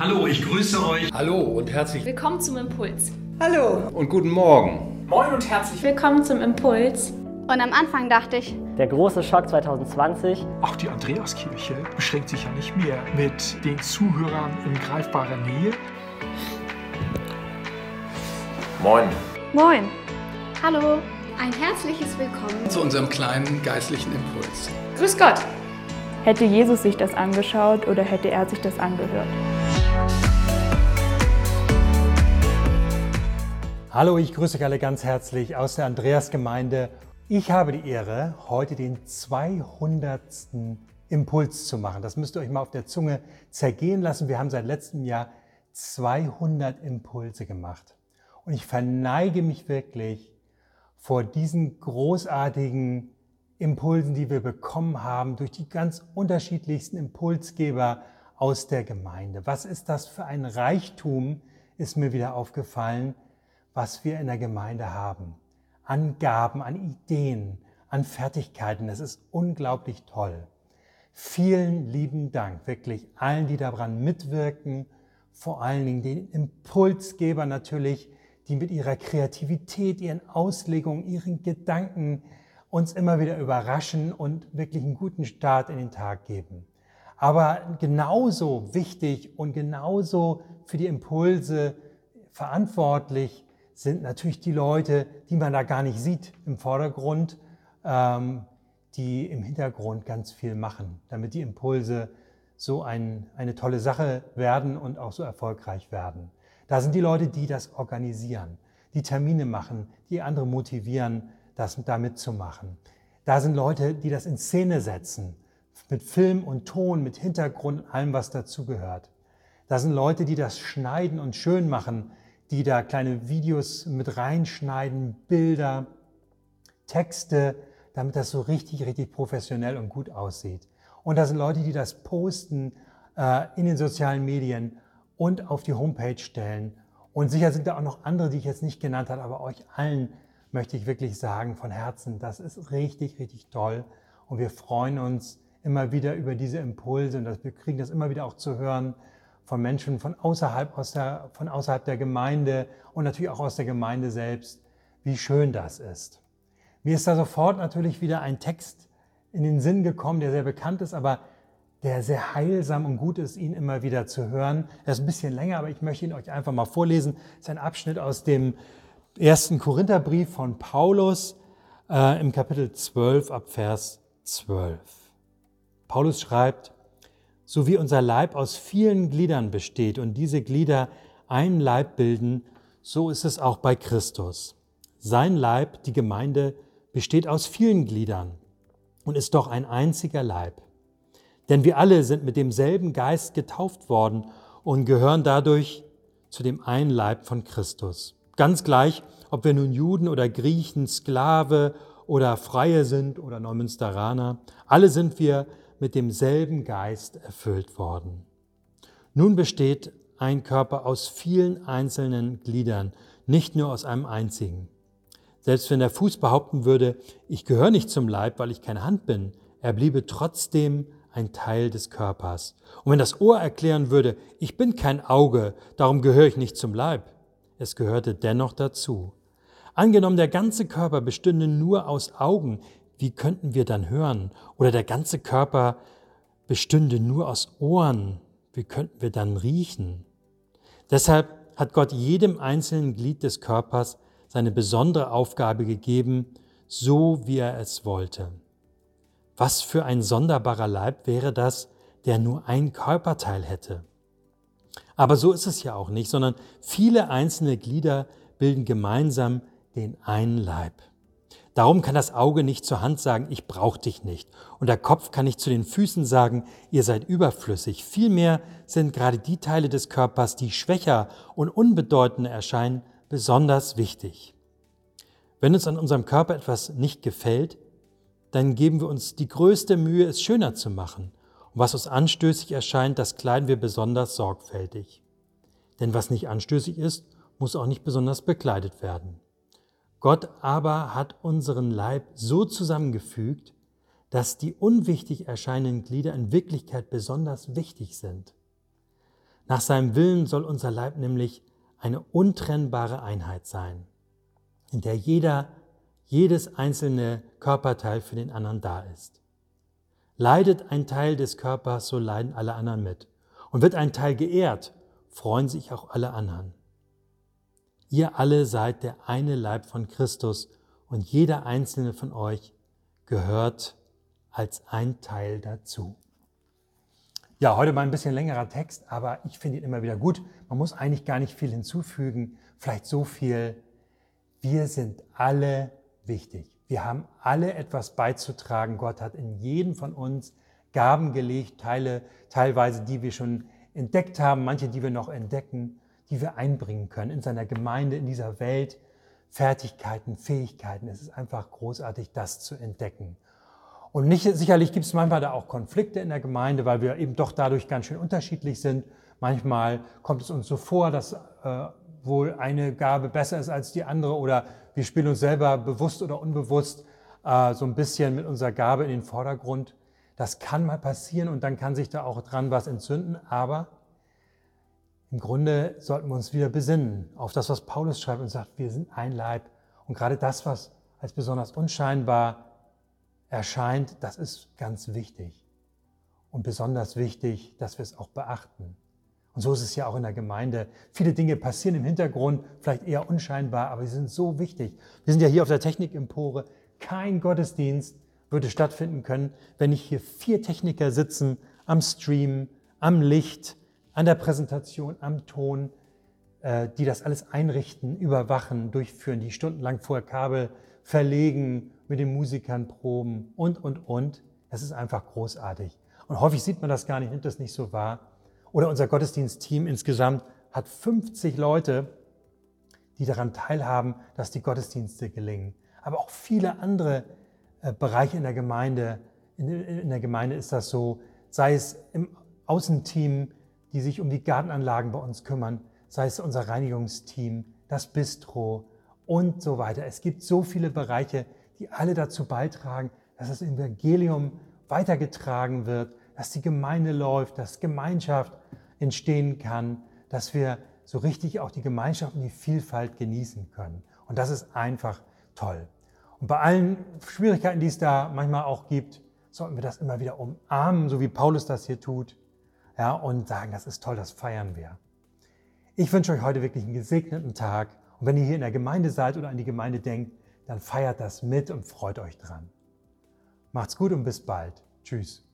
Hallo, ich grüße euch. Hallo und herzlich willkommen zum Impuls. Hallo und guten Morgen. Moin und herzlich willkommen zum Impuls. Und am Anfang dachte ich, der große Schock 2020. Auch die Andreaskirche beschränkt sich ja nicht mehr mit den Zuhörern in greifbarer Nähe. Moin. Moin. Hallo. Ein herzliches Willkommen zu unserem kleinen geistlichen Impuls. Grüß Gott. Hätte Jesus sich das angeschaut oder hätte er sich das angehört? Hallo, ich grüße euch alle ganz herzlich aus der Andreasgemeinde. Ich habe die Ehre, heute den 200. Impuls zu machen. Das müsst ihr euch mal auf der Zunge zergehen lassen. Wir haben seit letztem Jahr 200 Impulse gemacht. Und ich verneige mich wirklich vor diesen großartigen Impulsen, die wir bekommen haben durch die ganz unterschiedlichsten Impulsgeber aus der Gemeinde. Was ist das für ein Reichtum, ist mir wieder aufgefallen, was wir in der Gemeinde haben. An Gaben, an Ideen, an Fertigkeiten. Das ist unglaublich toll. Vielen lieben Dank, wirklich allen, die daran mitwirken, vor allen Dingen den Impulsgeber natürlich, die mit ihrer Kreativität, ihren Auslegungen, ihren Gedanken, uns immer wieder überraschen und wirklich einen guten Start in den Tag geben. Aber genauso wichtig und genauso für die Impulse verantwortlich sind natürlich die Leute, die man da gar nicht sieht im Vordergrund, ähm, die im Hintergrund ganz viel machen, damit die Impulse so ein, eine tolle Sache werden und auch so erfolgreich werden. Da sind die Leute, die das organisieren, die Termine machen, die andere motivieren, das da mitzumachen. Da sind Leute, die das in Szene setzen, mit Film und Ton, mit Hintergrund, allem, was dazugehört. Da sind Leute, die das schneiden und schön machen, die da kleine Videos mit reinschneiden, Bilder, Texte, damit das so richtig, richtig professionell und gut aussieht. Und da sind Leute, die das posten äh, in den sozialen Medien und auf die Homepage stellen. Und sicher sind da auch noch andere, die ich jetzt nicht genannt habe, aber euch allen möchte ich wirklich sagen von Herzen, das ist richtig, richtig toll. Und wir freuen uns immer wieder über diese Impulse und wir kriegen das immer wieder auch zu hören von Menschen von außerhalb, aus der, von außerhalb der Gemeinde und natürlich auch aus der Gemeinde selbst, wie schön das ist. Mir ist da sofort natürlich wieder ein Text in den Sinn gekommen, der sehr bekannt ist, aber der sehr heilsam und gut ist, ihn immer wieder zu hören. Er ist ein bisschen länger, aber ich möchte ihn euch einfach mal vorlesen. Es ist ein Abschnitt aus dem ersten Korintherbrief von Paulus äh, im Kapitel 12 ab Vers 12. Paulus schreibt, so wie unser Leib aus vielen Gliedern besteht und diese Glieder einen Leib bilden, so ist es auch bei Christus. Sein Leib, die Gemeinde, besteht aus vielen Gliedern und ist doch ein einziger Leib. Denn wir alle sind mit demselben Geist getauft worden und gehören dadurch zu dem einen Leib von Christus. Ganz gleich, ob wir nun Juden oder Griechen, Sklave oder Freie sind oder Neumünsteraner, alle sind wir mit demselben Geist erfüllt worden. Nun besteht ein Körper aus vielen einzelnen Gliedern, nicht nur aus einem einzigen. Selbst wenn der Fuß behaupten würde, ich gehöre nicht zum Leib, weil ich keine Hand bin, er bliebe trotzdem ein Teil des Körpers. Und wenn das Ohr erklären würde, ich bin kein Auge, darum gehöre ich nicht zum Leib, es gehörte dennoch dazu. Angenommen, der ganze Körper bestünde nur aus Augen, wie könnten wir dann hören? Oder der ganze Körper bestünde nur aus Ohren, wie könnten wir dann riechen? Deshalb hat Gott jedem einzelnen Glied des Körpers seine besondere Aufgabe gegeben, so wie er es wollte. Was für ein sonderbarer Leib wäre das, der nur ein Körperteil hätte? Aber so ist es ja auch nicht, sondern viele einzelne Glieder bilden gemeinsam den einen Leib. Darum kann das Auge nicht zur Hand sagen, ich brauche dich nicht. Und der Kopf kann nicht zu den Füßen sagen, ihr seid überflüssig. Vielmehr sind gerade die Teile des Körpers, die schwächer und unbedeutender erscheinen, besonders wichtig. Wenn uns an unserem Körper etwas nicht gefällt, dann geben wir uns die größte Mühe, es schöner zu machen. Und was uns anstößig erscheint, das kleiden wir besonders sorgfältig. Denn was nicht anstößig ist, muss auch nicht besonders bekleidet werden. Gott aber hat unseren Leib so zusammengefügt, dass die unwichtig erscheinenden Glieder in Wirklichkeit besonders wichtig sind. Nach seinem Willen soll unser Leib nämlich eine untrennbare Einheit sein, in der jeder, jedes einzelne Körperteil für den anderen da ist. Leidet ein Teil des Körpers, so leiden alle anderen mit. Und wird ein Teil geehrt, freuen sich auch alle anderen. Ihr alle seid der eine Leib von Christus und jeder einzelne von euch gehört als ein Teil dazu. Ja, heute mal ein bisschen längerer Text, aber ich finde ihn immer wieder gut. Man muss eigentlich gar nicht viel hinzufügen, vielleicht so viel. Wir sind alle wichtig. Wir haben alle etwas beizutragen. Gott hat in jeden von uns Gaben gelegt, Teile, teilweise, die wir schon entdeckt haben, manche, die wir noch entdecken, die wir einbringen können in seiner Gemeinde, in dieser Welt. Fertigkeiten, Fähigkeiten. Es ist einfach großartig, das zu entdecken. Und nicht, sicherlich gibt es manchmal da auch Konflikte in der Gemeinde, weil wir eben doch dadurch ganz schön unterschiedlich sind. Manchmal kommt es uns so vor, dass äh, wohl eine Gabe besser ist als die andere oder wir spielen uns selber bewusst oder unbewusst äh, so ein bisschen mit unserer Gabe in den Vordergrund. Das kann mal passieren und dann kann sich da auch dran was entzünden, aber im Grunde sollten wir uns wieder besinnen auf das, was Paulus schreibt und sagt, wir sind ein Leib. Und gerade das, was als besonders unscheinbar erscheint, das ist ganz wichtig. Und besonders wichtig, dass wir es auch beachten. Und so ist es ja auch in der Gemeinde. Viele Dinge passieren im Hintergrund, vielleicht eher unscheinbar, aber sie sind so wichtig. Wir sind ja hier auf der Technikempore. Kein Gottesdienst würde stattfinden können, wenn nicht hier vier Techniker sitzen am Stream, am Licht, an der Präsentation, am Ton, äh, die das alles einrichten, überwachen, durchführen, die stundenlang vorher Kabel verlegen, mit den Musikern proben und, und, und. Das ist einfach großartig. Und häufig sieht man das gar nicht, nimmt das nicht so wahr. Oder unser Gottesdienstteam insgesamt hat 50 Leute, die daran teilhaben, dass die Gottesdienste gelingen. Aber auch viele andere äh, Bereiche in der Gemeinde. In, in der Gemeinde ist das so, sei es im Außenteam, die sich um die Gartenanlagen bei uns kümmern, sei es unser Reinigungsteam, das Bistro und so weiter. Es gibt so viele Bereiche, die alle dazu beitragen, dass das Evangelium weitergetragen wird, dass die Gemeinde läuft, dass Gemeinschaft entstehen kann, dass wir so richtig auch die Gemeinschaft und die Vielfalt genießen können. Und das ist einfach toll. Und bei allen Schwierigkeiten, die es da manchmal auch gibt, sollten wir das immer wieder umarmen, so wie Paulus das hier tut ja, und sagen, das ist toll, das feiern wir. Ich wünsche euch heute wirklich einen gesegneten Tag. Und wenn ihr hier in der Gemeinde seid oder an die Gemeinde denkt, dann feiert das mit und freut euch dran. Macht's gut und bis bald. Tschüss.